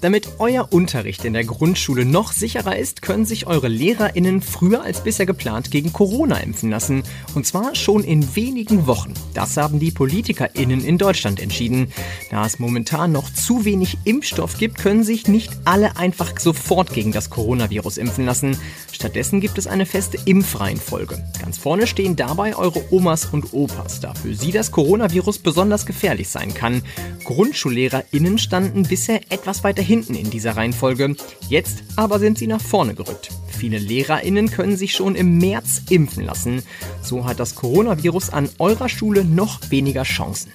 Damit euer Unterricht in der Grundschule noch sicherer ist, können sich eure LehrerInnen früher als bisher geplant gegen Corona impfen lassen. Und zwar schon in wenigen Wochen. Das haben die PolitikerInnen in Deutschland entschieden. Da es momentan noch zu wenig Impfstoff gibt, können sich nicht alle einfach sofort gegen das Coronavirus impfen lassen. Stattdessen gibt es eine feste Impfreihenfolge. Ganz vorne stehen dabei eure Omas und Opas, da für sie das Coronavirus besonders gefährlich sein kann. GrundschullehrerInnen standen bisher etwas weiter hinten in dieser Reihenfolge. Jetzt aber sind sie nach vorne gerückt. Viele LehrerInnen können sich schon im März impfen lassen. So hat das Coronavirus an eurer Schule noch weniger Chancen.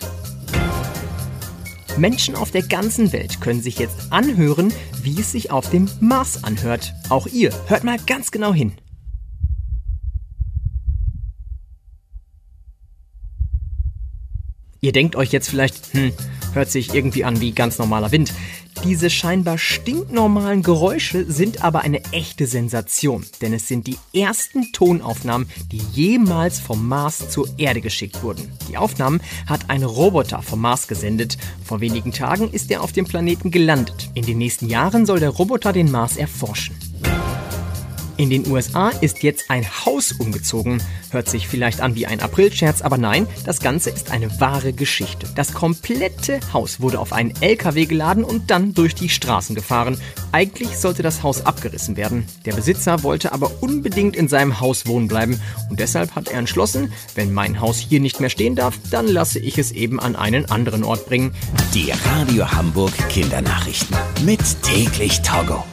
Menschen auf der ganzen Welt können sich jetzt anhören, wie es sich auf dem Mars anhört. Auch ihr, hört mal ganz genau hin. Ihr denkt euch jetzt vielleicht, hm, hört sich irgendwie an wie ganz normaler Wind. Diese scheinbar stinknormalen Geräusche sind aber eine echte Sensation, denn es sind die ersten Tonaufnahmen, die jemals vom Mars zur Erde geschickt wurden. Die Aufnahmen hat ein Roboter vom Mars gesendet. Vor wenigen Tagen ist er auf dem Planeten gelandet. In den nächsten Jahren soll der Roboter den Mars erforschen. In den USA ist jetzt ein Haus umgezogen. Hört sich vielleicht an wie ein Aprilscherz, aber nein, das Ganze ist eine wahre Geschichte. Das komplette Haus wurde auf einen LKW geladen und dann durch die Straßen gefahren. Eigentlich sollte das Haus abgerissen werden. Der Besitzer wollte aber unbedingt in seinem Haus wohnen bleiben und deshalb hat er entschlossen, wenn mein Haus hier nicht mehr stehen darf, dann lasse ich es eben an einen anderen Ort bringen. Die Radio Hamburg Kindernachrichten. Mit täglich Togo.